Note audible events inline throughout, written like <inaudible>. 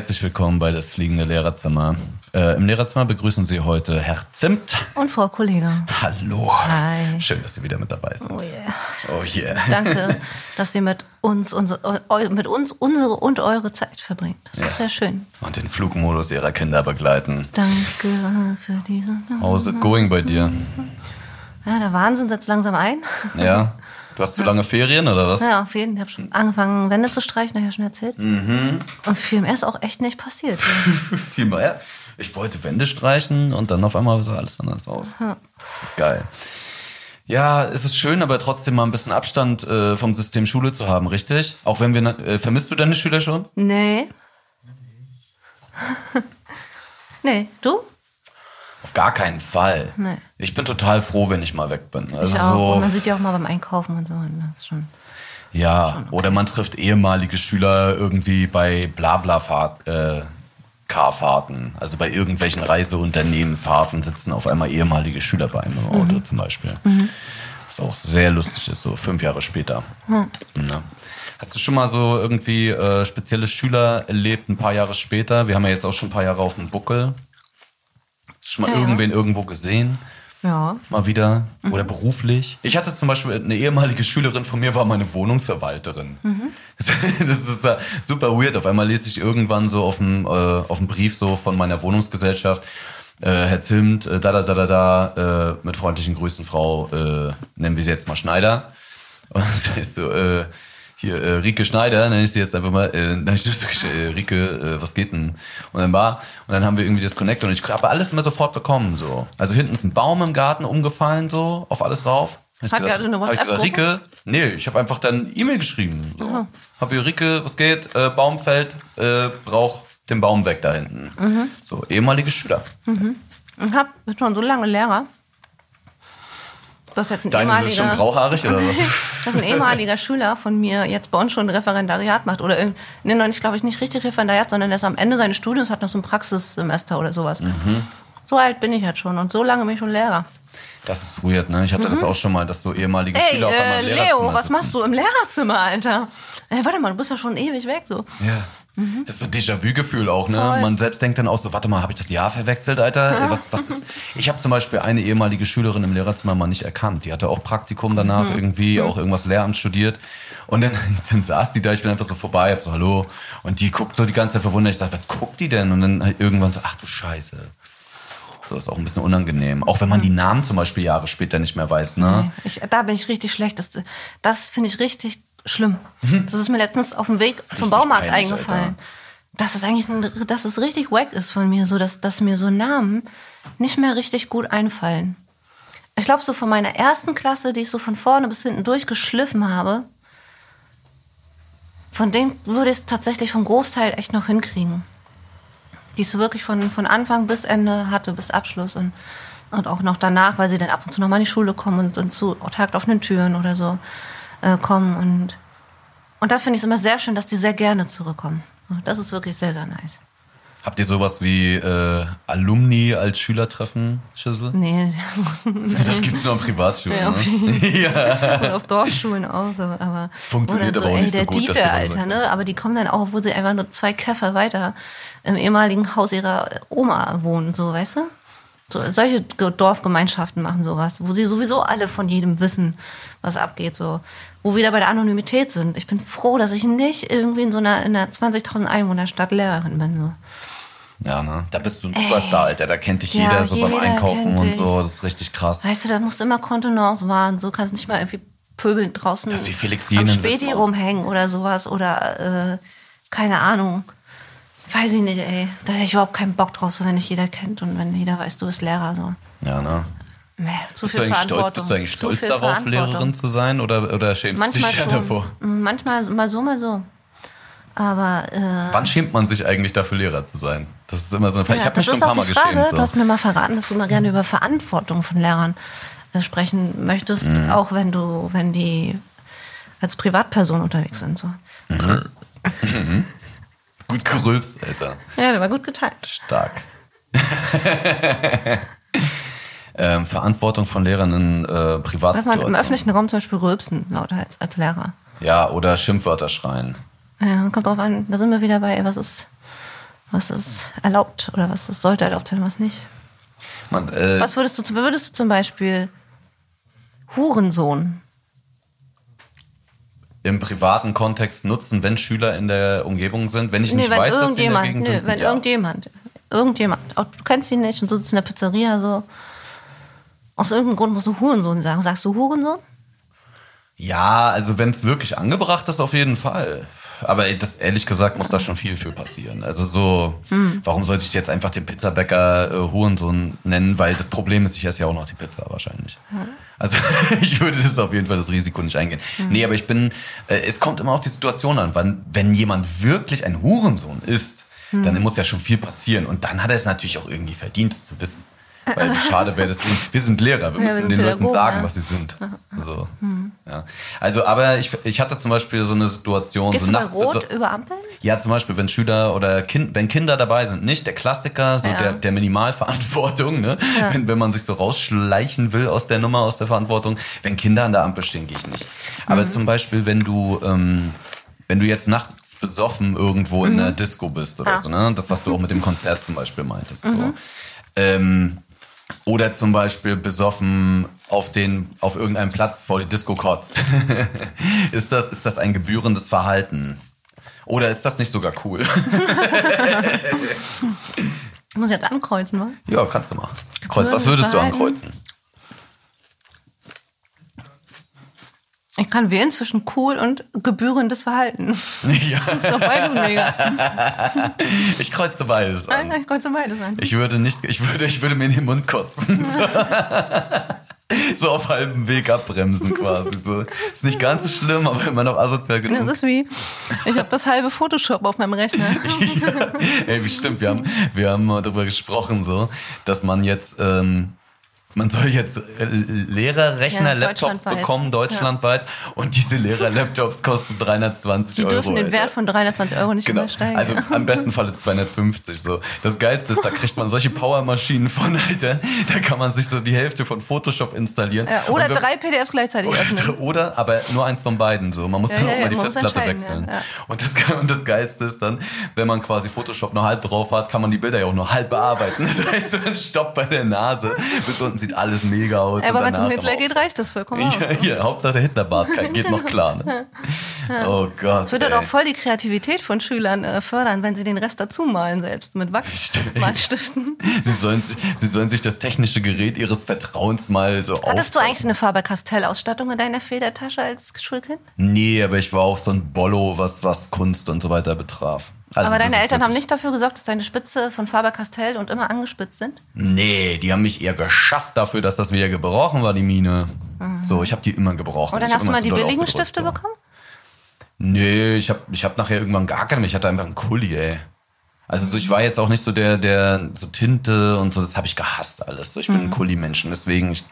Herzlich willkommen bei das fliegende Lehrerzimmer. Äh, Im Lehrerzimmer begrüßen Sie heute Herr Zimt. Und Frau Kollegin. Hallo. Hi. Schön, dass Sie wieder mit dabei sind. Oh yeah. Oh yeah. Danke, dass ihr mit uns, unsere, mit uns unsere und eure Zeit verbringt. Das ist sehr schön. Und den Flugmodus Ihrer Kinder begleiten. Danke für diese. How's it going bei dir? Ja, der Wahnsinn setzt langsam ein. Ja? <laughs> Du hast zu lange Ferien oder was? Ja, auf jeden Fall. Ich habe schon angefangen, Wände zu streichen, habe ich ja schon erzählt. Und viel mehr ist auch echt nicht passiert. <laughs> Viel mehr. Ich wollte Wände streichen und dann auf einmal sah alles anders aus. Geil. Ja, es ist schön, aber trotzdem mal ein bisschen Abstand äh, vom System Schule zu haben, richtig? Auch wenn wir, äh, vermisst du deine Schüler schon? Nee. <laughs> nee, du? Gar keinen Fall. Nee. Ich bin total froh, wenn ich mal weg bin. Also Ich auch. so, Und man sieht ja auch mal beim Einkaufen und so. und Das ist schon. ja, oder man trifft ehemalige Schüler irgendwie bei Blablafahrt, äh, Carfahrten, also bei irgendwelchen Reiseunternehmenfahrten sitzen auf einmal ehemalige Schüler bei einem im Auto Mhm. zum Beispiel. Was auch sehr lustig ist, so fünf Jahre später. Ja. Hast du schon mal so irgendwie äh, spezielle Schüler erlebt, ein paar Jahre später? Wir haben ja jetzt auch schon ein paar Jahre auf dem Buckel. Schon mal Ja, ja. irgendwen irgendwo gesehen? Ja. mal wieder Mhm. oder beruflich. Ich hatte zum Beispiel eine ehemalige Schülerin von mir, war meine Wohnungsverwalterin. Mhm. <laughs> Das ist da super weird. Auf einmal lese ich irgendwann so auf dem, äh, auf dem Brief so von meiner Wohnungsgesellschaft, äh, Herr Zimt, äh, da, da, da, da, da, äh, mit freundlichen Grüßen, Frau, äh, nennen wir sie jetzt mal Schneider. <laughs> Und das heißt so, äh, hier, äh, Rike Schneider, nenne ich sie jetzt einfach mal, äh, dann ich so, äh, Rike, äh, was geht denn? Und dann war, und dann haben wir irgendwie das Connect und ich habe alles immer sofort bekommen, so. Also hinten ist ein Baum im Garten umgefallen, so, auf alles rauf. Hat er eine hab ich gesagt? Rike, nee, ich habe einfach dann E-Mail geschrieben, so. Hab hier, Rike, was geht? Äh, Baum fällt, äh, brauch den Baum weg da hinten. Mhm. So, ehemalige Schüler. Ich hab schon so lange Lehrer. Das ist jetzt ein Deine sind schon ehemaliger. grauhaarig oder was? <laughs> dass ein ehemaliger Schüler von mir jetzt bei uns schon ein Referendariat macht. Oder nee, noch nicht, glaube ich, nicht richtig Referendariat, sondern er ist am Ende seines Studiums, hat noch so ein Praxissemester oder sowas. Mhm. So alt bin ich jetzt schon und so lange bin ich schon Lehrer. Das ist weird, ne? Ich hatte das auch schon mal, dass so ehemalige Mhm. Ey, Schüler auf einmal äh, Leo, was machst du im Lehrerzimmer, Alter? Ey, warte mal, du bist ja schon ewig weg, so. Ja. Das ist so ein Déjà-vu-Gefühl auch, ne? Mhm. Voll. Man selbst denkt dann auch so, warte mal, habe ich das Jahr verwechselt, Alter? <laughs> Was, was ist? Ich habe zum Beispiel eine ehemalige Schülerin im Lehrerzimmer mal nicht erkannt. Die hatte auch Praktikum danach Mhm. irgendwie, auch irgendwas Lehramt studiert. Und dann, <laughs> dann saß die da, ich bin einfach so vorbei, hab so, hallo. Und die guckt so die ganze Zeit verwundert. Ich dachte, was guckt die denn? Und dann halt irgendwann so, ach du Scheiße. So ist auch ein bisschen unangenehm. Auch wenn man die Namen zum Beispiel Jahre später nicht mehr weiß, ne? Ich, da bin ich richtig schlecht. Das, das finde ich richtig schlimm. Das ist mir letztens auf dem Weg zum Mhm. Richtig Baumarkt peinlich, eingefallen. Alter. Dass es eigentlich, ein, dass es richtig wack ist von mir, so dass, dass mir so Namen nicht mehr richtig gut einfallen. Ich glaube, so von meiner ersten Klasse, die ich so von vorne bis hinten durchgeschliffen habe, von denen würde ich es tatsächlich vom Großteil echt noch hinkriegen. Die ich so wirklich von, von Anfang bis Ende hatte, bis Abschluss und, und auch noch danach, weil sie dann ab und zu noch mal in die Schule kommen und, und zu tagoffenen Türen oder so äh, kommen. Und, und da finde ich es immer sehr schön, dass die sehr gerne zurückkommen. Das ist wirklich sehr, sehr nice. Habt ihr sowas wie äh, Alumni als Schülertreffen, Schüssel? Nee, <laughs> Das gibt's nur an Privatschulen. Ja, auf ne? <laughs> ja. oder auf Dorfschulen auch so, aber Funktioniert aber auch ey, nicht so der gut, dass Dieter, Alter, ne? Aber die kommen dann auch, obwohl sie einfach nur zwei Käfer weiter im ehemaligen Haus ihrer Oma wohnen, so, weißt du? So, solche Ge- Dorfgemeinschaften machen sowas, wo sie sowieso alle von jedem wissen, was abgeht, so. Wo wir wieder bei der Anonymität sind. Ich bin froh, dass ich nicht irgendwie in so einer, in einer 20.000 Einwohnerstadt Lehrerin bin, so. Ja, ne? Da bist du ein Superstar, Alter. Da kennt dich Ja, jeder so beim jeder Einkaufen kennt und so. Das ist richtig krass. Weißt du, da musst du immer Kontenance wahren, so kannst nicht mal irgendwie pöbeln draußen Das ist wie Felix am Späti rumhängen oder sowas oder äh, keine Ahnung. Weiß ich nicht, ey. Da hätte ich überhaupt keinen Bock drauf, so wenn dich jeder kennt und wenn jeder weiß, du bist Lehrer. So. Ja, ne? Nee, zu Bist du viel eigentlich stolz, bist du eigentlich stolz darauf. Lehrerin zu sein? Oder, oder schämst Manchmal du dich ja davor? Manchmal mal so, mal so. Aber äh, Wann schämt man sich eigentlich dafür, Lehrer zu sein? Das ist immer so eine Frage. ich ja, habe mich schon ein paar Mal Frage. geschämt. Du So. hast mir mal verraten, dass du mal gerne über Verantwortung von Lehrern äh, sprechen möchtest, Mhm. auch wenn du, wenn die als Privatperson unterwegs sind. So. <clears throat> Gut gerülpst, Alter. Ja, der war gut geteilt. Stark. <laughs> ähm, Verantwortung von Lehrern in äh, Was man im Privatsituationen. öffentlichen Raum zum Beispiel rülpsen, lauter als, als Lehrer. Ja, oder Schimpfwörter schreien. Ja, kommt drauf an, da sind wir wieder bei, was ist, was ist erlaubt oder was ist, sollte erlaubt sein, was nicht. Man, äh, Was würdest du, würdest du zum Beispiel Hurensohn? Im privaten Kontext nutzen, wenn Schüler in der Umgebung sind, wenn ich nicht wenn weiß, dass sie in der Gegend nee, sind. wenn ja. irgendjemand, irgendjemand, auch du kennst ihn nicht und sitzt in der Pizzeria so. Aus irgendeinem Grund musst du Hurensohn sagen. Sagst du Hurensohn? ja, also wenn es wirklich angebracht ist, auf jeden Fall. Aber das ehrlich gesagt muss da schon viel für passieren. Also so, Hm. warum sollte ich jetzt einfach den Pizzabäcker äh, Hurensohn nennen? Weil das Problem ist, ich esse ja auch noch die Pizza wahrscheinlich. Also <laughs> ich würde das auf jeden Fall das Risiko nicht eingehen. Hm. Nee, aber ich bin, äh, es kommt immer auf die Situation an. Wann, wenn jemand wirklich ein Hurensohn ist, Hm. dann muss ja schon viel passieren. Und dann hat er es natürlich auch irgendwie verdient, es zu wissen. Weil wie <laughs> schade wäre das. Wir sind Lehrer, wir müssen sind den Leuten sagen, ja. was sie sind. So. Ja. Also, aber ich, ich hatte zum Beispiel so eine Situation, Gehst so du nachts. Rot so, über Ampeln? ja, zum Beispiel, wenn Schüler oder kind, wenn Kinder dabei sind, nicht der Klassiker, so Ja. der, der Minimalverantwortung, ne? Wenn, wenn man sich so rausschleichen will aus der Nummer, aus der Verantwortung. Wenn Kinder an der Ampel stehen, gehe ich nicht. Aber zum Beispiel, wenn du, ähm, wenn du jetzt nachts besoffen irgendwo in einer Disco bist oder Ja. so, ne? Das, was du auch mit dem Konzert zum Beispiel meintest. So. Ähm, oder zum Beispiel besoffen auf den, auf irgendeinem Platz vor die Disco kotzt. <laughs> ist das, ist das ein gebührendes Verhalten? Oder ist das nicht sogar cool? Ich <laughs> muss jetzt ankreuzen, wa? ja, kannst du mal. Kreuz, was würdest du ankreuzen? Ich kann wählen zwischen cool und gebührendes Verhalten. <laughs> ja, ist doch beides mega. ich kreuze beides an. Nein, ich kreuze beides an. Ich würde nicht, ich würde, ich würde mir in den Mund kotzen. So, <laughs> so auf halbem Weg abbremsen quasi. So. Ist nicht ganz so schlimm, aber immer noch asozial Das genug. ist wie, ich habe das halbe Photoshop auf meinem Rechner. <laughs> ja, ey, stimmt, wir haben, wir haben mal darüber gesprochen, so, dass man jetzt, ähm, man soll jetzt äh, Lehrerrechner, Ja, Laptops deutschlandweit. bekommen, deutschlandweit. Und diese Lehrer-Laptops <laughs> kosten 320 Die Euro. dürfen den Alter. Wert von 320 Euro nicht Genau. übersteigen. Also am <laughs> besten Falle 250 so. Das Geilste ist, da kriegt man solche Powermaschinen von, Alter. Da kann man sich so die Hälfte von Photoshop installieren. ja, oder wenn- drei PDFs gleichzeitig öffnen. oder, aber nur eins von beiden. So, man muss Ja, dann ja, auch ja, mal die Festplatte wechseln. ja, ja. Und, das, und das Geilste ist dann, wenn man quasi Photoshop nur halb drauf hat, kann man die Bilder ja auch nur halb bearbeiten. <laughs> Das heißt, man stoppt bei der Nase. Bis unten sieht alles mega aus. Aber wenn es um Hitler geht, reicht das vollkommen aus. auch- Ja, ja, Hauptsache der Hitlerbart geht noch klar. Ne? <laughs> Oh Gott. Es wird dann ey. auch voll die Kreativität von Schülern äh, fördern, wenn sie den Rest dazu malen selbst mit Wachsmalstiften. <laughs> Sie sollen, sich, sie sollen sich das technische Gerät ihres Vertrauens mal so Hattest du eigentlich eine Faber-Castell-Ausstattung in deiner Federtasche als Schulkind? Nee, aber ich war auch so ein Bollo, was, was Kunst und so weiter betraf. Also Aber deine Eltern haben nicht dafür gesorgt, dass deine Spitze von Faber-Castell und immer angespitzt sind? Nee, die haben mich eher geschasst dafür, dass das wieder gebrochen war, die Mine. So, ich habe die immer gebrochen. Und dann hast du mal die billigen Stifte so. bekommen? Nee, ich habe ich hab nachher irgendwann gar keine mehr. Ich hatte einfach einen Kuli, ey. Also so, ich war jetzt auch nicht so der, der so Tinte und so, das habe ich gehasst alles. So, ich bin Mhm. ein Kuli-Mensch, deswegen ich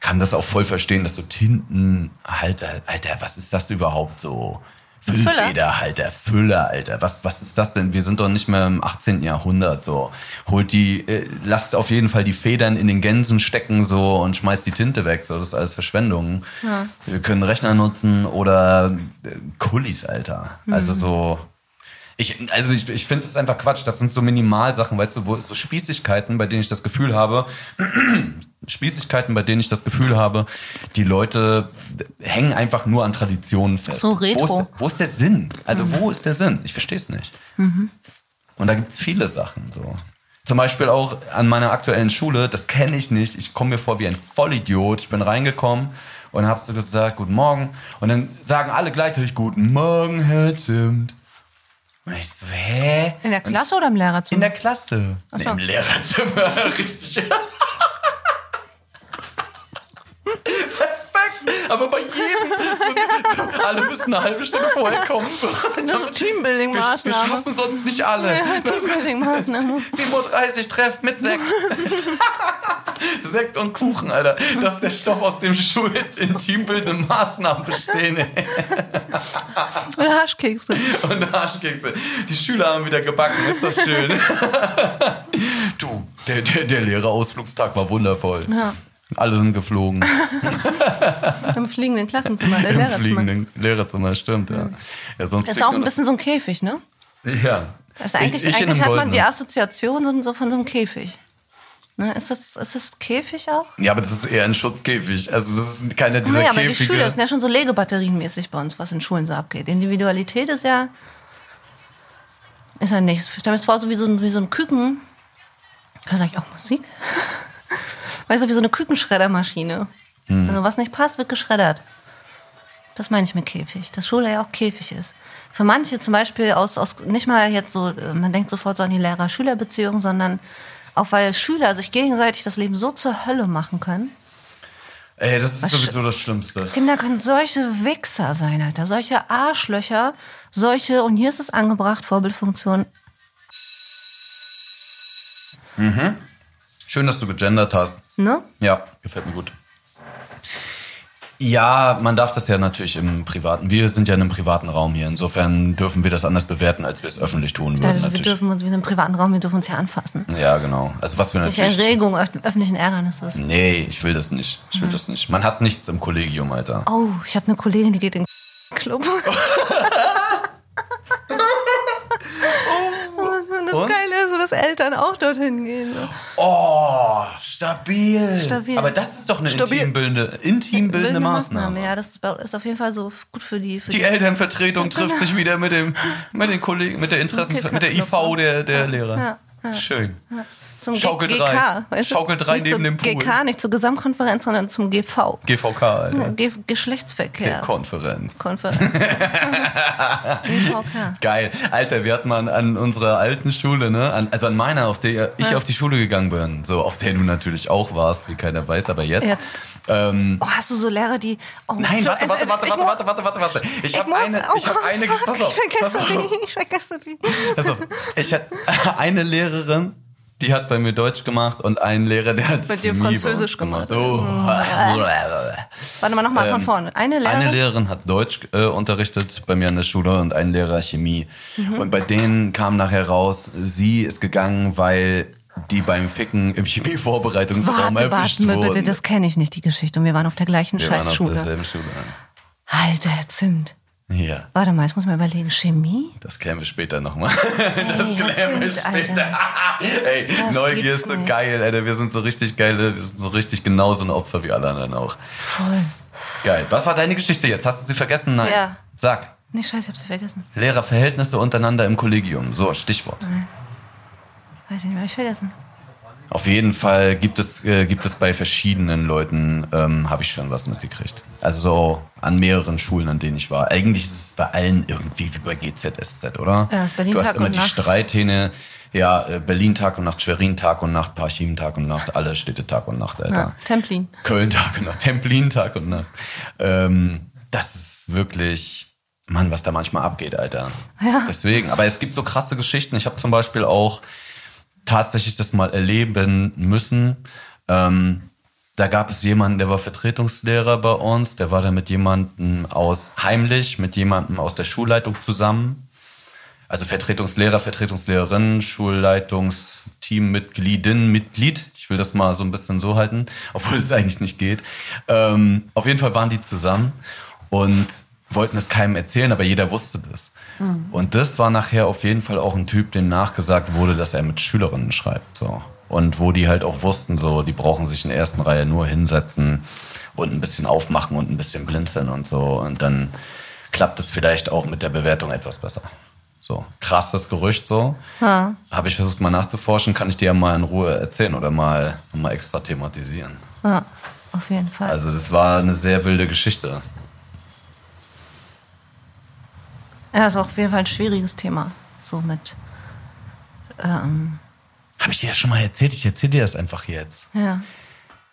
kann das auch voll verstehen, dass so Tinten, Alter, Alter, was ist das überhaupt so? Füllfederhalter, Füller, Alter. Was, was ist das denn? Wir sind doch nicht mehr im 18. Jahrhundert, so. Holt die, äh, lasst auf jeden Fall die Federn in den Gänsen stecken, so, und schmeißt die Tinte weg, so. Das ist alles Verschwendung. Wir können Rechner nutzen oder äh, Kullis, Alter. Also so, ich, also ich, ich finde es einfach Quatsch. Das sind so Minimalsachen, weißt du, wo, so Spießigkeiten, bei denen ich das Gefühl habe, Spießigkeiten, bei denen ich das Gefühl habe, die Leute hängen einfach nur an Traditionen fest. So retro. Wo ist, wo ist der Sinn? Also wo ist der Sinn? Ich verstehe es nicht. Und da gibt's viele Sachen so. Zum Beispiel auch an meiner aktuellen Schule, das kenne ich nicht. Ich komme mir vor wie ein Vollidiot. Ich bin reingekommen und habe so gesagt, guten Morgen. Und dann sagen alle gleichzeitig, guten Morgen, Herr Zimt. Und ich so, hä? In der Klasse oder im In Lehrerzimmer? der Klasse. Nee, so. Im Lehrerzimmer. <laughs> Richtig. Perfekt. Aber bei jedem. So, so, alle müssen eine halbe Stunde vorher kommen. So. so Wir, wir schaffen sonst nicht alle. Ja, Teambuilding-Maßnahme. 7.30 Uhr Treff mit Sekt. <laughs> Sekt und Kuchen, Alter. Das ist der Stoff, aus dem Schuhe in teambildenden Maßnahmen bestehen. Ey. Oder Haschkekse. Und Arschkekse. Die Schüler haben wieder gebacken, ist das schön. <laughs> du, der, der, der Lehrerausflugstag war wundervoll. Ja. Alle sind geflogen. <laughs> Im fliegenden Klassenzimmer, der Im Lehrerzimmer. fliegenden Lehrerzimmer, stimmt, ja. ja sonst Das ist auch ein bisschen so ein Käfig, ne? Ja. Also eigentlich, ich, ich eigentlich hat man die. Assoziation so, von so einem Käfig. Ne? Ist, das, ist das Käfig auch? Ja, aber das ist eher ein Schutzkäfig. Also das ist keiner dieser Nee, aber die Käfige. Schüler sind ja schon so Legebatterienmäßig bei uns, was in Schulen so abgeht. Individualität ist ja. Ist ja nichts. Stell mir das vor, so wie so ein, wie so ein Küken. Da sag ich auch Musik. <laughs> Weißt du, wie so eine Kükenschreddermaschine. Hm. Also was nicht passt, wird geschreddert. Das meine ich mit Käfig. Dass Schule ja auch Käfig ist. Für manche zum Beispiel aus, aus nicht mal jetzt so, äh, man denkt sofort so an die Lehrer-Schüler-Beziehung, sondern auch weil Schüler sich gegenseitig das Leben so zur Hölle machen können. Ey, das ist Was sowieso das Schlimmste. Kinder können solche Wichser sein, Alter. Solche Arschlöcher, solche, und hier ist es angebracht, Vorbildfunktion. Schön, dass du gegendert hast. Ne? Ja, gefällt mir gut. Ja, man darf das ja natürlich im privaten. Wir sind ja in einem privaten Raum hier. Insofern dürfen wir das anders bewerten, als wir es öffentlich tun Ja, würden. wir Natürlich. dürfen uns, wir sind im privaten Raum, wir dürfen uns hier anfassen. Ja, genau. Also was wir Durch natürlich. Erregung öff- öffentlichen Ärgernisses. Nee, ich will das nicht. Ich will das nicht. Man hat nichts im Kollegium, Alter. Oh, ich habe eine Kollegin, die geht in den Club. <laughs> Geile ist, dass Eltern auch dorthin gehen. Oh, stabil. Stabil. Aber das ist doch eine Stabil. intimbildende, intimbildende Bildende Maßnahme. Ja, das ist auf jeden Fall so gut für die. Für Die Elternvertretung trifft sich wieder mit dem, mit den Kollegen, mit der Interessen, Mit der IV der, der Lehrer. Ja. Schön. Zum Schaukelt G- rein. GK. Weißt du? Rein nicht neben zur dem Pool. GK, nicht zur Gesamtkonferenz, sondern zum GV. GVK, Alter. Ge Geschlechtsverkehr. Konferenz. <laughs> Konferenz. GVK. Geil. Alter, wir hatten mal an unserer alten Schule, ne? An, also an meiner, auf der ich auf die Schule gegangen bin. So, auf der du natürlich auch warst, wie keiner weiß, aber jetzt. Jetzt. Ähm, Oh, hast du so Lehrer, die. Oh, nein, warte, warte, warte, warte, warte, warte, warte, warte. Ich Ich habe eine, oh ich habe Gott, eine, fuck, pass auf, ich vergesse pass auf. die, ich vergesse die. Also, ich hatte <laughs> eine Lehrerin, die hat bei mir Deutsch gemacht und einen Lehrer, der hat Bei dir Chemie Französisch gemacht. Oh. Warte mal nochmal von Ähm, vorne. Eine Lehrerin. Eine Lehrerin hat Deutsch äh, unterrichtet bei mir an der Schule und ein Lehrer Chemie. Mhm. Und bei denen kam nachher raus, sie ist gegangen, weil die beim Ficken im Chemievorbereitungsraum Warte, erwischt warte, wurden. bitte, das kenne ich nicht, die Geschichte. Und wir waren auf der gleichen Wir waren auf Scheißschule. derselben Schule. Alter, Herr Zimt. Ja, Warte mal, jetzt muss man überlegen. Chemie? das klären wir später nochmal. <laughs> Das klären wir später. <laughs> Ey, Das Neugier ist so nicht. geil, Alter. Wir sind so richtig geile, wir sind so richtig genauso ein Opfer wie alle anderen auch. Voll. Geil. Was war deine Geschichte jetzt? Hast du sie vergessen? Nein. Ja. Sag. Nee, scheiße, ich hab sie vergessen. Lehrerverhältnisse untereinander im Kollegium. So, Stichwort. Weiß ich nicht hab ich vergessen. Auf jeden Fall gibt es, äh, gibt es bei verschiedenen Leuten, ähm, habe ich schon was mitgekriegt. Also so an mehreren Schulen, an denen ich war. Eigentlich ist es bei allen irgendwie wie bei GZSZ, oder? Ja, das ist Berlin du hast Tag immer und die Nacht. Streithähne, ja, äh, Berlin Tag und Nacht, Schwerin Tag und Nacht, Parchim Tag und Nacht, alle Städte Tag und Nacht, Alter. Ja, Templin. Köln Tag und Nacht, Templin Tag und Nacht. Ähm, das ist wirklich, Mann, was da manchmal abgeht, Alter. Ja. Deswegen, aber es gibt so krasse Geschichten. Ich habe zum Beispiel auch tatsächlich das mal erleben müssen. Ähm, da gab es jemanden, der war Vertretungslehrer bei uns, der war da mit jemandem aus, heimlich, mit jemandem aus der Schulleitung zusammen. Also Vertretungslehrer, Vertretungslehrerin, Schulleitungsteammitgliedin, Mitglied. Ich will das mal so ein bisschen so halten, obwohl es <laughs> eigentlich nicht geht. Ähm, auf jeden Fall waren die zusammen und wollten es keinem erzählen, aber jeder wusste das. Und das war nachher auf jeden Fall auch ein Typ, dem nachgesagt wurde, dass er mit Schülerinnen schreibt. So. Und wo die halt auch wussten, so, die brauchen sich in der ersten Reihe nur hinsetzen und ein bisschen aufmachen und ein bisschen blinzeln und so. Und dann klappt es vielleicht auch mit der Bewertung etwas besser. So, krasses Gerücht so. Habe ich versucht mal nachzuforschen, kann ich dir ja mal in Ruhe erzählen oder mal, mal extra thematisieren. Ja, auf jeden Fall. Also das war eine sehr wilde Geschichte. Ja, ist auch auf jeden Fall ein schwieriges Thema. So mit. Ähm, Habe ich dir ja schon mal erzählt? Ich erzähle dir das einfach jetzt. ja.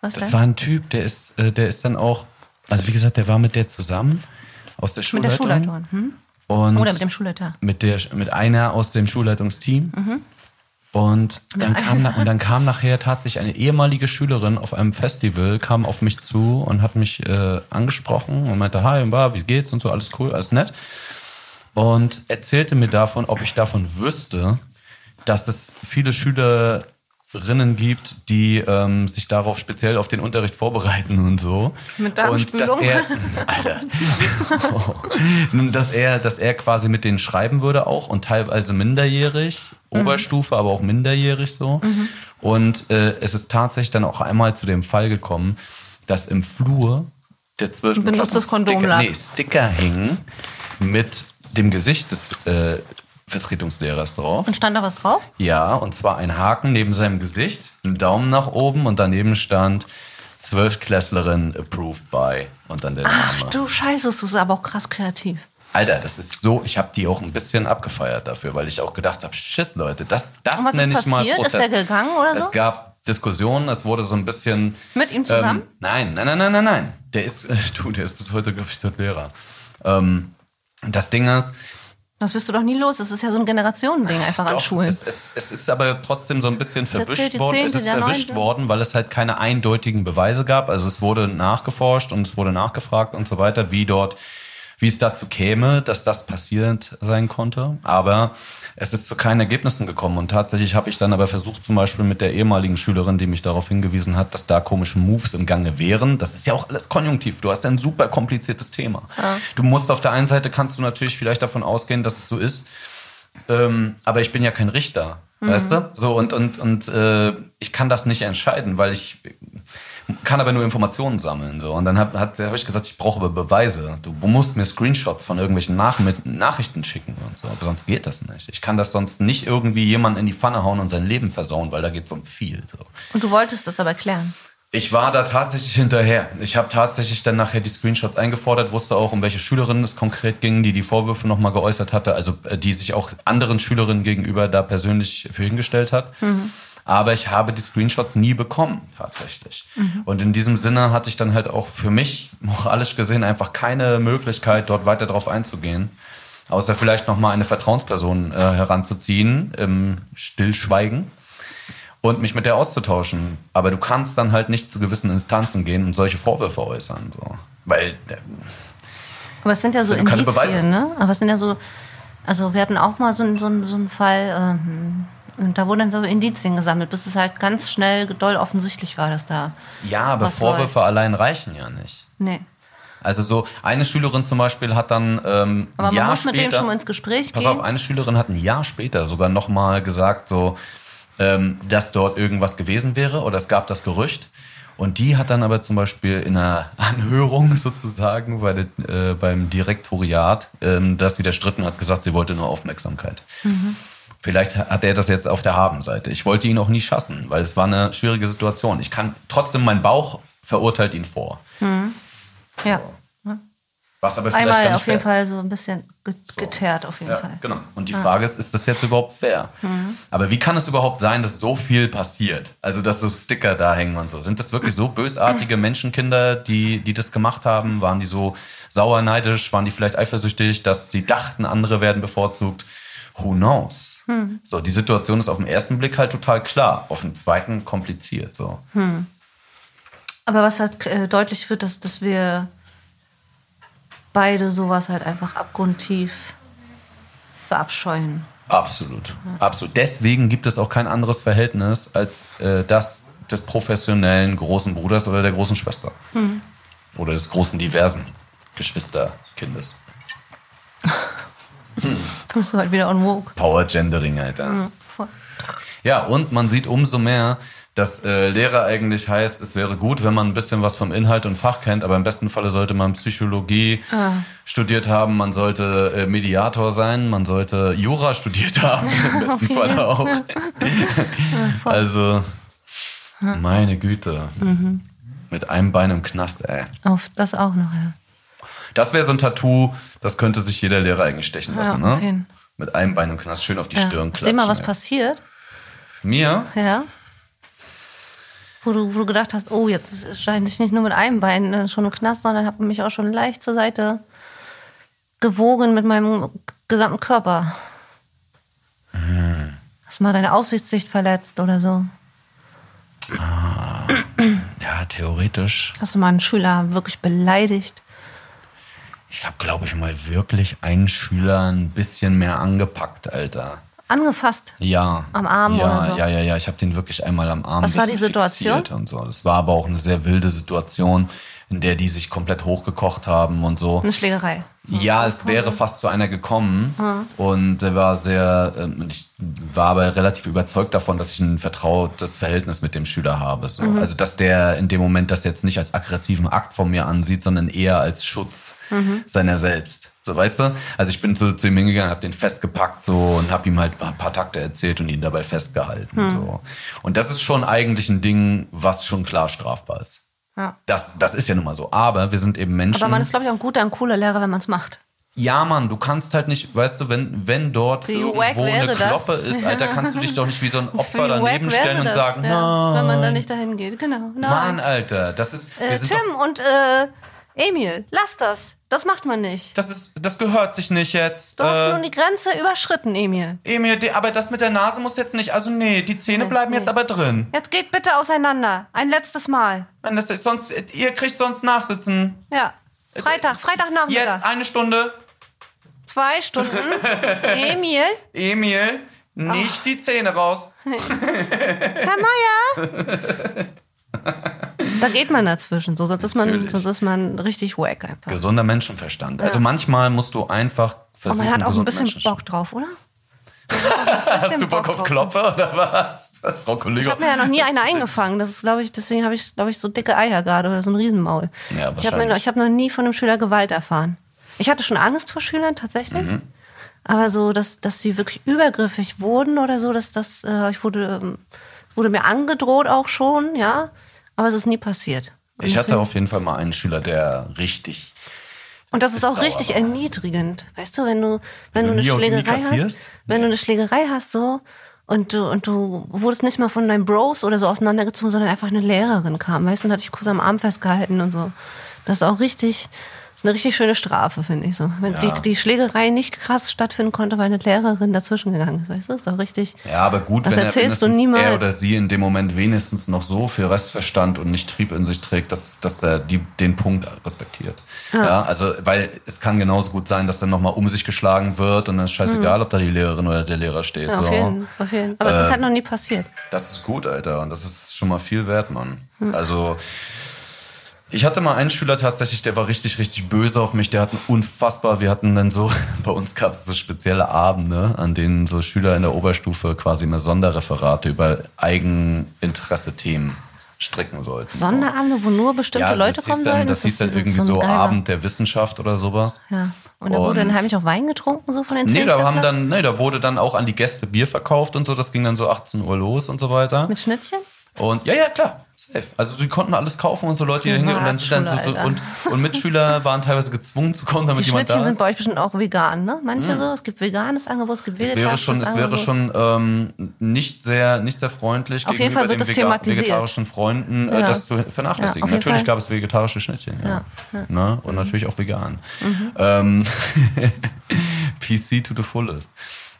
Was Das denn? war ein Typ, der ist, äh, der ist dann auch, also wie gesagt, der war mit der zusammen aus der mit Schulleitung. der Schulleiterin. Hm? Und Oder mit dem Schulleiter. mit der mit einer aus dem Schulleitungsteam. Mhm. Und dann, kam, und dann kam nachher tatsächlich eine ehemalige Schülerin auf einem Festival, kam auf mich zu und hat mich äh, angesprochen und meinte, hi, wie geht's und so, alles cool, alles nett. Und erzählte mir davon, ob ich davon wüsste, dass es viele Schülerinnen gibt, die ähm, sich darauf speziell auf den Unterricht vorbereiten und so. Mit und dass er, <laughs> Alter, dass er, dass er quasi mit denen schreiben würde auch und teilweise minderjährig, Mhm. Oberstufe, aber auch minderjährig so. Und äh, es ist tatsächlich dann auch einmal zu dem Fall gekommen, dass im Flur der 12. Benutztes Klasse Sticker, nee, Sticker hingen mit dem Gesicht des äh, Vertretungslehrers drauf. Und stand da was drauf? Ja, und zwar ein Haken neben seinem Gesicht, ein Daumen nach oben und daneben stand Zwölftklässlerin approved by und dann der Name. Ach du Scheiße, das ist aber auch krass kreativ. Alter, das ist so, ich habe die auch ein bisschen abgefeiert dafür, weil ich auch gedacht habe, shit Leute, das, das ist nenne ich mal passiert? Ist Protest. der gegangen oder so? Es gab Diskussionen, es wurde so ein bisschen... Mit ihm zusammen? Ähm, nein, nein, nein, nein, nein, nein. Der ist, äh, <laughs> du, der ist bis heute, glaube ich, dort Lehrer. Ähm, das Ding ist, Das wirst du doch nie los. Das ist ja so ein Generationending einfach an Doch, Schulen. Es, es, es ist aber trotzdem so ein bisschen verwischt worden. Es ist verwischt Neunte. worden, weil es halt keine eindeutigen Beweise gab. Also es wurde nachgeforscht und es wurde nachgefragt und so weiter, wie dort, wie es dazu käme, dass das passiert sein konnte. Aber es ist zu keinen Ergebnissen gekommen. Und tatsächlich habe ich dann aber versucht, zum Beispiel mit der ehemaligen Schülerin, die mich darauf hingewiesen hat, dass da komische Moves im Gange wären. Das ist ja auch alles konjunktiv. Du hast ja ein super kompliziertes Thema. Du musst auf der einen Seite kannst du natürlich vielleicht davon ausgehen, dass es so ist. Ähm, aber ich bin ja kein Richter, weißt du? So und und und äh, ich kann das nicht entscheiden, weil ich kann aber nur Informationen sammeln so und dann habe hab, hab ich gesagt, ich brauche aber Beweise. Du musst mir Screenshots von irgendwelchen Nach Nachrichten schicken und so, sonst geht das nicht. Ich kann das sonst nicht irgendwie jemanden in die Pfanne hauen und sein Leben versauen, weil da geht es um viel. So. Und du wolltest das aber klären. Ich war da tatsächlich hinterher. Ich habe tatsächlich dann nachher die Screenshots eingefordert, wusste auch, um welche Schülerin es konkret ging, die die Vorwürfe nochmal geäußert hatte, also äh, die sich auch anderen Schülerinnen gegenüber da persönlich für hingestellt hat. Aber ich habe die Screenshots nie bekommen, tatsächlich. Und in diesem Sinne hatte ich dann halt auch für mich moralisch gesehen einfach keine Möglichkeit, dort weiter drauf einzugehen. Außer vielleicht nochmal eine Vertrauensperson äh, heranzuziehen, im Stillschweigen und mich mit der auszutauschen. Aber du kannst dann halt nicht zu gewissen Instanzen gehen und solche Vorwürfe äußern. So. Weil, äh, Aber es sind ja so Indizien, ne? Aber es sind ja so, also wir hatten auch mal so, einen- so, so einen Fall, ähm, und da wurden dann so Indizien gesammelt, bis es halt ganz schnell doll offensichtlich war, dass da. ja, aber Was Vorwürfe allein reichen ja nicht. Nee. Also so, eine Schülerin zum Beispiel hat dann ähm, Aber ein man Jahr muss mit später, dem schon mal ins Gespräch Pass gehen. auf, eine Schülerin hat ein Jahr später sogar nochmal gesagt, so, ähm, dass dort irgendwas gewesen wäre oder es gab das Gerücht. Und die hat dann aber zum Beispiel in einer <laughs> Anhörung sozusagen bei der, äh, beim Direktoriat ähm, das widerstritten hat gesagt, sie wollte nur Aufmerksamkeit. Vielleicht hat er das jetzt auf der Habenseite. Ich wollte ihn auch nie schassen, weil es war eine schwierige Situation. Ich kann trotzdem, mein Bauch verurteilt ihn vor. Ja. Was aber vielleicht Einmal auf jeden fair. Fall so ein bisschen ge- geteert, auf jeden Ja, Fall. genau. Und die Frage ist, ist das jetzt überhaupt fair? Aber wie kann es überhaupt sein, dass so viel passiert? Also, dass so Sticker da hängen und so. Sind das wirklich so bösartige Menschenkinder, die, die das gemacht haben? Waren die so sauer neidisch? Waren die vielleicht eifersüchtig, dass sie dachten, andere werden bevorzugt? Who knows? So, die Situation ist auf den ersten Blick halt total klar, auf den zweiten kompliziert. So. Aber was halt äh, deutlich wird, dass, dass wir beide sowas halt einfach abgrundtief verabscheuen. Absolut, absolut. Deswegen gibt es auch kein anderes Verhältnis als äh, das des professionellen großen Bruders oder der großen Schwester. Oder des großen diversen Geschwisterkindes. Da bist du halt wieder on woke. Power Gendering, Alter. Voll. Ja, und man sieht umso mehr, dass äh, Lehrer eigentlich heißt, es wäre gut, wenn man ein bisschen was vom Inhalt und Fach kennt, aber im besten Falle sollte man Psychologie studiert haben, man sollte äh, Mediator sein, man sollte Jura studiert haben, <laughs> im besten Falle auch. also, meine Güte. Mit einem Bein im Knast, ey. Auf das auch noch, ja. Das wäre so ein Tattoo, das könnte sich jeder Lehrer eigentlich stechen Ja, lassen, auf ne? jeden. Mit einem Bein im Knast, schön auf die ja. Stirn Ist dir mal was ey. passiert? Mir? Ja. Wo du, wo du gedacht hast, oh, jetzt scheine ich nicht nur mit einem Bein äh, schon im Knast, sondern habe mich auch schon leicht zur Seite gewogen mit meinem gesamten Körper. Hm. Hast mal deine Aufsichtssicht verletzt oder so? Ja, theoretisch. Hast du mal einen Schüler wirklich beleidigt? Ich habe, glaube ich, mal wirklich einen Schüler ein bisschen mehr angepackt, Alter. angefasst? Ja. Am Arm ja, oder so? Ja, ja, ja. Ich habe den wirklich einmal am Arm. Was war die Situation? Und so. Das war aber auch eine sehr wilde Situation, in der die sich komplett hochgekocht haben und so. Eine Schlägerei. Ja, es wäre fast zu einer gekommen und er war sehr, ähm, ich war aber relativ überzeugt davon, dass ich ein vertrautes Verhältnis mit dem Schüler habe. So. Also dass der in dem Moment das jetzt nicht als aggressiven Akt von mir ansieht, sondern eher als Schutz seiner selbst. So, weißt du? Also ich bin so zu ihm hingegangen, habe den festgepackt so und habe ihm halt ein paar Takte erzählt und ihn dabei festgehalten. So. Und das ist schon eigentlich ein Ding, was schon klar strafbar ist. Ja. Das, das ist ja nun mal so. Aber wir sind eben Menschen. Aber man ist, glaube ich, auch ein guter, ein cooler Lehrer, wenn man es macht. Ja, Mann, du kannst halt nicht, weißt du, wenn, wenn dort Wie irgendwo eine wäre das? Kloppe ist, Alter, <laughs> kannst du dich doch nicht wie so ein Opfer Wie daneben stellen und sagen, ja, Wenn man da nein, nicht dahin geht, genau. Nein. Mann, Alter, das ist, äh, Tim und äh, Emil, lass das. Das macht man nicht. das ist, das gehört sich nicht jetzt. Du hast Äh, nun die Grenze überschritten, Emil. Emil, die, aber das mit der Nase muss jetzt nicht, also nee, die Zähne bleiben jetzt aber drin. Jetzt geht bitte auseinander. Ein letztes Mal. Das sonst, ihr kriegt sonst Nachsitzen. Ja. Freitag, Freitagnachmittag. Jetzt eine Stunde. Zwei Stunden. <laughs> Emil, Emil, nicht die Zähne raus. <laughs> Herr Meier. <laughs> Da geht man dazwischen, so, sonst ist man, sonst ist man richtig wack einfach. Gesunder Menschenverstand. Also manchmal musst du einfach versuchen, man hat auch ein bisschen Bock drauf, oder? <laughs> Hast du Bock auf Klopper oder was? <laughs> Frau Kollegin. Ich habe mir ja noch nie eine eingefangen. Das ist, glaube ich, deswegen habe ich, glaube ich, so dicke Eier gerade oder so ein Riesenmaul. Ja, ich habe hab noch nie von einem Schüler Gewalt erfahren. Ich hatte schon Angst vor Schülern tatsächlich. Mhm. Aber so, dass, dass sie wirklich übergriffig wurden oder so, dass das, äh, ich wurde, ähm, wurde mir angedroht auch schon, ja. Aber es ist nie passiert. Und Ich hatte auf jeden Fall mal einen Schüler, der richtig. Und das ist auch richtig war. erniedrigend. Weißt du, wenn du, wenn, du du eine Schlägerei hast, wenn du eine Schlägerei hast so und du, und du wurdest nicht mal von deinen Bros oder so auseinandergezogen, sondern einfach eine Lehrerin kam, weißt du, und hat dich kurz am Arm festgehalten und so. Das ist auch richtig, ist eine richtig schöne Strafe, finde ich so. Wenn Ja. die, die Schlägerei nicht krass stattfinden konnte, weil eine Lehrerin dazwischen gegangen ist, weißt du, das ist auch richtig. Ja, aber gut, Das wenn er erzählst du mindestens niemals. er oder sie in dem Moment wenigstens noch so viel Restverstand und nicht Trieb in sich trägt, dass, dass er die, den Punkt respektiert. Ja. also, weil es kann genauso gut sein, dass dann nochmal um sich geschlagen wird und dann ist scheißegal, ob da die Lehrerin oder der Lehrer steht. Mhm. Ja, auf so. jeden, auf jeden. Aber es ist halt noch nie passiert. Das ist gut, Alter. Und das ist schon mal viel wert, Mann. Hm. Also, ich hatte mal einen Schüler tatsächlich, der war richtig, richtig böse auf mich. Der hat unfassbar, wir hatten dann so, <laughs> bei uns gab es so spezielle Abende, an denen so Schüler in der Oberstufe quasi immer Sonderreferate über Eigeninteresse-Themen stricken sollten. Sonderabende, wo nur bestimmte ja, Leute das kommen dann, sollen? das hieß dann irgendwie so geiler- Abend der Wissenschaft oder sowas. Ja. Und da wurde Und- dann heimlich auch Wein getrunken, so von den Nee, da haben dann, nee, da wurde dann auch an die Gäste Bier verkauft und so. Das ging dann so 18 Uhr los und so weiter. Mit Schnittchen? Und ja, ja, klar. Safe. Also sie konnten alles kaufen und so Leute, die hingehen und dann, dann so, so, und, und Mitschüler waren teilweise gezwungen zu kommen, damit Die jemand Schnittchen da sind ist. bei euch bestimmt auch vegan, ne? Manche so. Es gibt veganes Angebot, es gibt Es wäre schon, es wäre Angebot. schon ähm, nicht sehr, nicht sehr freundlich Auf jeden Fall gegenüber wird das thematisiert. vegetarischen Freunden, äh, Ja. das zu Ja, vernachlässigen. jeden natürlich Fall. gab es vegetarische Schnittchen, ja. Ja, ja. Ne? Und natürlich auch vegan. Mhm. Ähm, <laughs> PC to the fullest.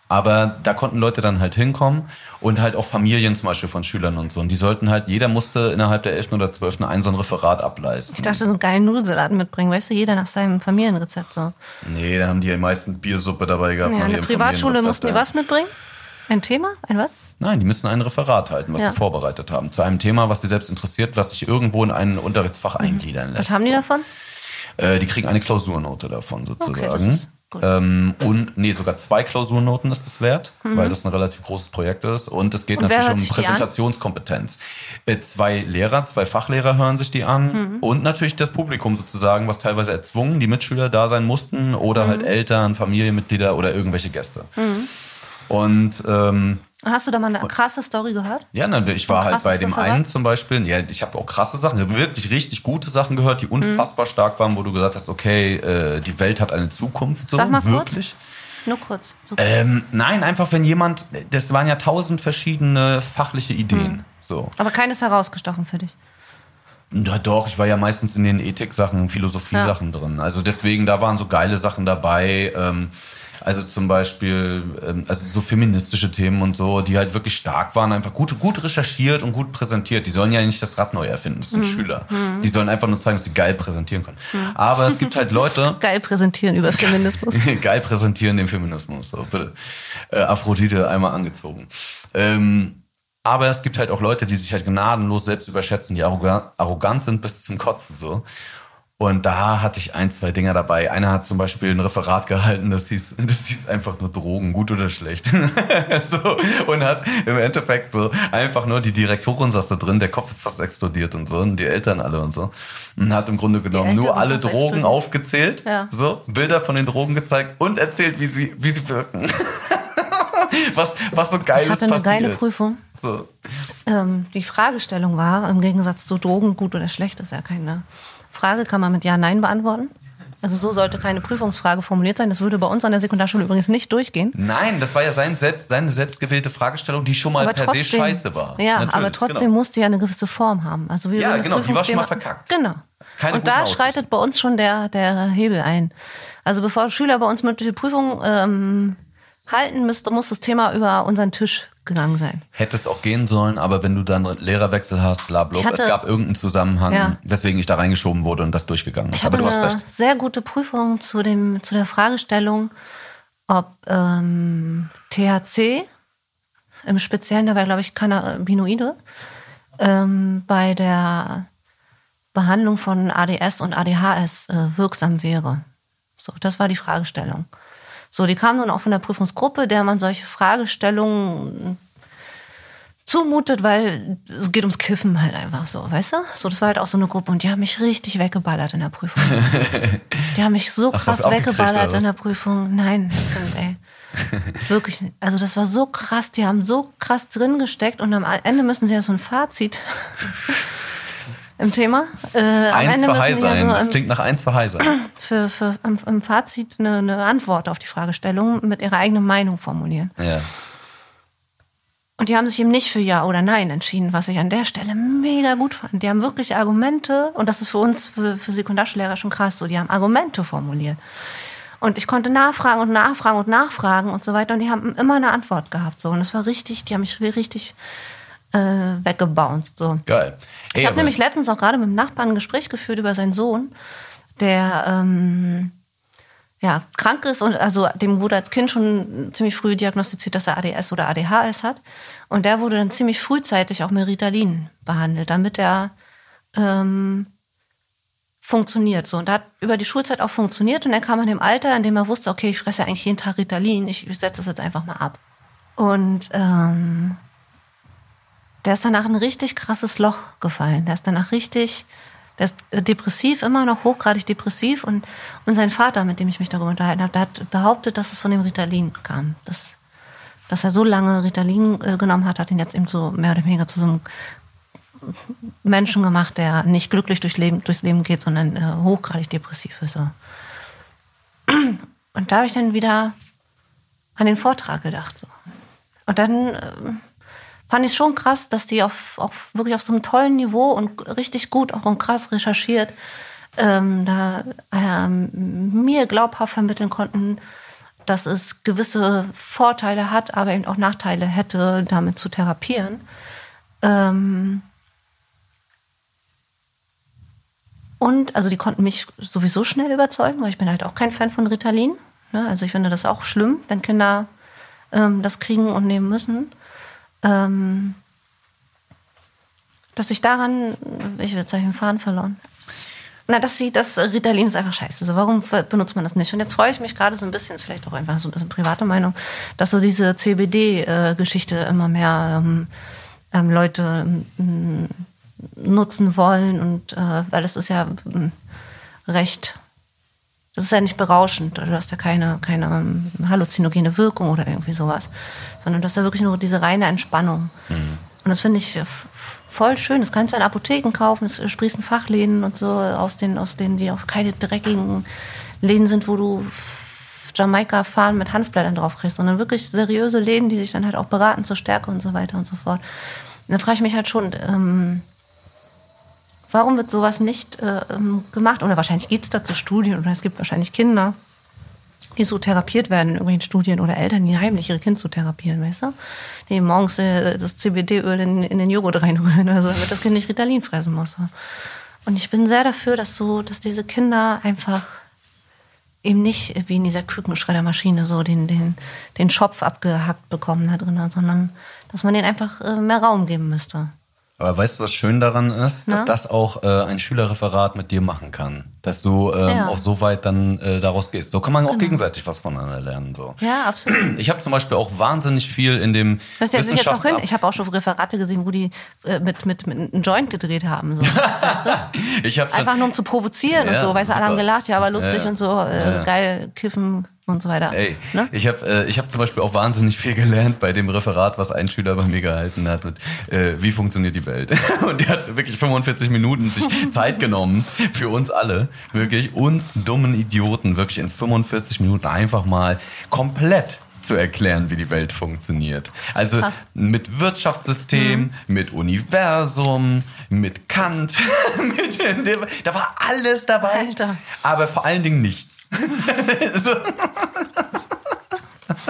Aber da konnten Leute dann halt hinkommen und halt auch Familien zum Beispiel von Schülern und so. Und die sollten halt, jeder musste innerhalb der 11. oder 12. ein so ein Referat ableisten. Ich dachte, so einen geilen Nudelsalat mitbringen, weißt du, jeder nach seinem Familienrezept so. Nee, da haben die meisten Biersuppe dabei gehabt. Ja, in der Privatschule mussten die ja. was mitbringen? Ein Thema? Ein was? Nein, die müssen ein Referat halten, was Ja. sie vorbereitet haben. Zu einem Thema, was sie selbst interessiert, was sich irgendwo in ein Unterrichtsfach eingliedern lässt. Mhm. Was haben die davon? Äh, die kriegen eine Klausurnote davon sozusagen. ist gut. Ähm, und nee, sogar zwei Klausurnoten ist es wert, weil das ein relativ großes Projekt ist. Und es geht Mhm. Und natürlich um? Präsentationskompetenz. Äh, zwei Lehrer, zwei Fachlehrer hören sich die an Mhm. und natürlich das Publikum sozusagen, was teilweise erzwungen die Mitschüler da sein mussten oder halt Mhm. Eltern, Familienmitglieder oder irgendwelche Gäste. Und ähm, Hast du da mal eine krasse Story gehört? ja, na, ich war halt bei dem Referat? einen zum Beispiel, ja, ich habe auch krasse Sachen, ich wirklich richtig gute Sachen gehört, die unfassbar stark waren, wo du gesagt hast, okay, äh, die Welt hat eine Zukunft, so Sag mal kurz. wirklich. Nur kurz. So. Ähm, nein, einfach wenn jemand, das waren ja tausend verschiedene fachliche Ideen. Hm. So. Aber keines herausgestochen für dich. Ja, doch, ich war ja meistens in den Ethik-Sachen, Philosophie-Sachen drin. Also deswegen, da waren so geile Sachen dabei. Ähm, Also zum Beispiel, ähm, also so feministische Themen und so, die halt wirklich stark waren, einfach gut, gut recherchiert und gut präsentiert. Die sollen ja nicht das Rad neu erfinden, das sind mhm. Schüler. Mhm. Die sollen einfach nur zeigen, dass sie geil präsentieren können. Mhm. Aber es gibt halt Leute. <laughs> geil präsentieren über <laughs> Feminismus. <laughs> geil präsentieren den Feminismus, so bitte. Äh, Aphrodite einmal angezogen. Ähm, aber es gibt halt auch Leute, die sich halt gnadenlos selbst überschätzen, die arrogant, arrogant sind bis zum Kotzen so. Und da hatte ich ein, zwei Dinger dabei. Einer hat zum Beispiel ein Referat gehalten, das hieß, <laughs> das hieß einfach nur Drogen, gut oder schlecht. <laughs> so, und hat im Endeffekt so einfach nur die Direktorin saß da drin, der Kopf ist fast explodiert und so, und die Eltern alle und so. Und hat im Grunde genommen nur alle Drogen aufgezählt, ja. so, Bilder von den Drogen gezeigt und erzählt, wie sie, wie sie wirken. <laughs> was, was so geil ist. Ich hatte eine geile Prüfung. So. Ähm, die Fragestellung war, im Gegensatz zu Drogen, gut oder schlecht, ist ja keine Frage kann man mit Ja, Nein beantworten. Also so sollte keine Prüfungsfrage formuliert sein. Das würde bei uns an der Sekundarschule übrigens nicht durchgehen. Nein, das war ja sein selbst, seine selbstgewählte Fragestellung, die schon mal aber per trotzdem, se scheiße war. Ja, Natürlich, aber trotzdem genau. musste ja eine gewisse Form haben. Also wir ja, genau, die war schon mal verkackt. Genau. Keine Und da Aussicht. schreitet bei uns schon der, der Hebel ein. Also bevor Schüler bei uns mündliche Prüfungen ähm, halten, müsste, muss das Thema über unseren Tisch gegangen sein. Hätte es auch gehen sollen, aber wenn du dann Lehrerwechsel hast, bla bla, hatte, es gab irgendeinen Zusammenhang, ja. weswegen ich da reingeschoben wurde und das durchgegangen ist. Ich hatte aber du hast recht. sehr gute Prüfung zu, dem, zu der Fragestellung, ob ähm, THC, im Speziellen, da war glaube ich Cannabinoide, ähm, bei der Behandlung von ADS und ADHS äh, wirksam wäre. So, das war die Fragestellung. So, die kamen dann auch von der Prüfungsgruppe, der man solche Fragestellungen zumutet, weil es geht ums Kiffen halt einfach so, weißt du? So, das war halt auch so eine Gruppe und die haben mich richtig weggeballert in der Prüfung. <laughs> die haben mich so krass weggeballert in der Prüfung. Nein, sind, ey. <laughs> Wirklich, also das war so krass, die haben so krass drin gesteckt und am Ende müssen sie ja so ein Fazit im Thema. Äh, eins für High sein. So das klingt nach eins für High sein. <clears throat> Für, für, im, im Fazit eine, eine, Antwort auf die Fragestellung mit ihrer eigenen Meinung formulieren. Ja. Und die haben sich eben nicht für Ja oder Nein entschieden, was ich an der Stelle mega gut fand. Die haben wirklich Argumente, und das ist für uns, für, für Sekundarschullehrer schon krass so, die haben Argumente formuliert. Und ich konnte nachfragen und nachfragen und nachfragen und so weiter. Und die haben immer eine Antwort gehabt. So. Und das war richtig, die haben mich richtig äh, weggebounced. So. Geil. Ey, ich habe nämlich letztens auch gerade mit dem Nachbarn ein Gespräch geführt über seinen Sohn, der ähm, ja, krank ist und also dem wurde als Kind schon ziemlich früh diagnostiziert, dass er ADS oder ADHS hat. Und der wurde dann ziemlich frühzeitig auch mit Ritalin behandelt, damit er ähm, funktioniert. So, und da hat über die Schulzeit auch funktioniert und er kam in dem Alter, in dem er wusste, okay, ich fresse eigentlich jeden Tag Ritalin, ich setze das jetzt einfach mal ab. Und ähm, der ist danach ein richtig krasses Loch gefallen. Der ist danach richtig, der ist depressiv, immer noch hochgradig depressiv. Und, und sein Vater, mit dem ich mich darüber unterhalten habe, der hat behauptet, dass es von dem Ritalin kam. Dass, dass er so lange Ritalin äh, genommen hat, hat ihn jetzt eben so mehr oder weniger zu so einem Menschen gemacht, der nicht glücklich durch Leben, durchs Leben geht, sondern äh, hochgradig depressiv ist. So. Und da habe ich dann wieder an den Vortrag gedacht. So. Und dann äh, fand ich schon krass, dass die auf, auch wirklich auf so einem tollen Niveau und richtig gut auch und krass recherchiert ähm, da ähm, mir glaubhaft vermitteln konnten, dass es gewisse Vorteile hat, aber eben auch Nachteile hätte, damit zu therapieren. Ähm und also die konnten mich sowieso schnell überzeugen, weil ich bin halt auch kein Fan von Ritalin. Ne? Also ich finde das auch schlimm, wenn Kinder ähm, das kriegen und nehmen müssen ähm, dass ich daran, ich würde sagen, Faden verloren. Na, dass sie, das Ritalin ist einfach scheiße. So, warum benutzt man das nicht? Und jetzt freue ich mich gerade so ein bisschen, ist vielleicht auch einfach so ein bisschen private Meinung, dass so diese CBD-Geschichte immer mehr ähm, ähm, Leute ähm, nutzen wollen und äh, weil es ist ja ähm, recht das ist ja nicht berauschend. Du hast ja keine, keine ähm, halluzinogene Wirkung oder irgendwie sowas. Sondern du hast ja wirklich nur diese reine Entspannung. Mhm. Und das finde ich voll schön. Das kannst du in Apotheken kaufen, es sprießen Fachläden und so aus den, aus denen, die auch keine dreckigen Läden sind, wo du Jamaika fahren mit Hanfblättern drauf kriegst, sondern wirklich seriöse Läden, die dich dann halt auch beraten zur Stärke und so weiter und so fort. Und dann frage ich mich halt schon, ähm, Warum wird sowas nicht äh, ähm, gemacht? Oder wahrscheinlich gibt es dazu Studien oder es gibt wahrscheinlich Kinder, die so therapiert werden in irgendwelchen Studien oder Eltern, die heimlich ihre Kinder so therapieren, weißt du? Die morgens äh, das CBD-Öl in, in den Joghurt reinrühren, also damit das Kind nicht Ritalin fressen muss. Und ich bin sehr dafür, dass so, dass diese Kinder einfach eben nicht wie in dieser Kükenschreddermaschine so den, den, den Schopf abgehackt bekommen da drin, sondern dass man denen einfach äh, mehr Raum geben müsste. Aber weißt du, was schön daran ist? Dass Na? das auch äh, ein Schülerreferat mit dir machen kann. Dass du ähm, Ja. Genau. auch so weit dann äh, daraus gehst. So kann man auch gegenseitig was voneinander lernen. So. Ja, absolut. <clears throat> Ich habe zum Beispiel auch wahnsinnig viel in dem setzt sich jetzt auch hin. Ich habe auch schon Referate gesehen, wo die äh, mit, mit, mit einem Joint gedreht haben. So. Weißt du? <laughs> Ich habe Einfach nur um zu provozieren Ja, und so. Weißt du, alle haben gelacht, ja, war lustig Ja, und so, äh, geil, kiffen und so weiter. Ey, Ne? ich habe äh, ich hab zum Beispiel auch wahnsinnig viel gelernt bei dem Referat, was ein Schüler bei mir gehalten hat, mit, äh, wie funktioniert die Welt. <laughs> Und der hat wirklich 45 Minuten sich <laughs> Zeit genommen für uns alle, wirklich uns dummen Idioten, wirklich in 45 Minuten einfach mal komplett zu erklären, wie die Welt funktioniert. Also krass. mit Wirtschaftssystem, mit Universum, mit Kant, <laughs> mit dem, da war alles dabei, Alter. aber vor allen Dingen nichts. <laughs> so,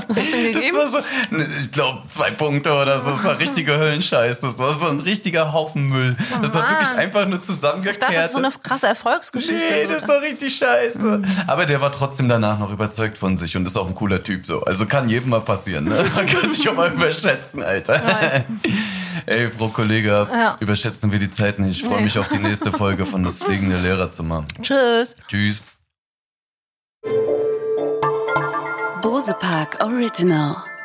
Was hast du ihm das war so, ne, ich glaube, zwei Punkte oder so. Das war richtiger Höllenscheiß. Das war so ein richtiger Haufen Müll. Das war wirklich einfach nur Ich zusammengekehrt. dachte, das ist so eine krasse Erfolgsgeschichte. Nee, das doch richtig scheiße. Aber der war trotzdem danach noch überzeugt von sich und ist auch ein cooler Typ so. Also kann jedem mal passieren, ne? Man kann sich auch mal überschätzen, Alter. Ey, Frau Kollege, Ja. überschätzen wir die Zeit nicht. Ich freue mich auf die nächste Folge von Das fliegende Lehrerzimmer. Tschüss. Tschüss. Bose Park Original.